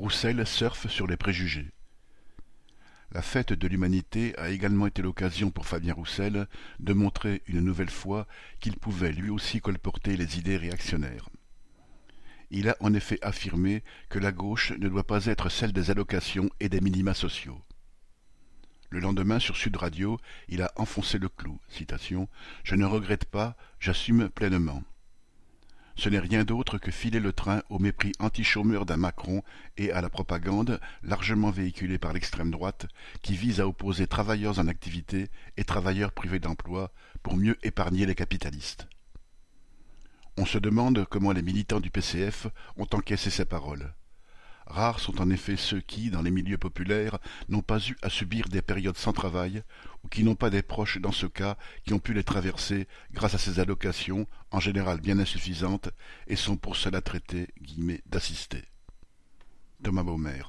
Roussel surfe sur les préjugés. La fête de l'Humanité a également été l'occasion pour Fabien Roussel de montrer une nouvelle fois qu'il pouvait lui aussi colporter les idées réactionnaires. Il a en effet affirmé que la gauche ne doit pas être celle des allocations et des minima sociaux. Le lendemain, sur Sud Radio, il a enfoncé le clou. Je ne regrette pas, j'assume pleinement ce n'est rien d'autre que filer le train au mépris anti-chômeur d'un Macron et à la propagande, largement véhiculée par l'extrême droite, qui vise à opposer travailleurs en activité et travailleurs privés d'emploi pour mieux épargner les capitalistes. On se demande comment les militants du PCF ont encaissé ces paroles. Rares sont en effet ceux qui, dans les milieux populaires, n'ont pas eu à subir des périodes sans travail, ou qui n'ont pas des proches dans ce cas qui ont pu les traverser grâce à ces allocations, en général bien insuffisantes, et sont pour cela traités d'assistés. Thomas Baumer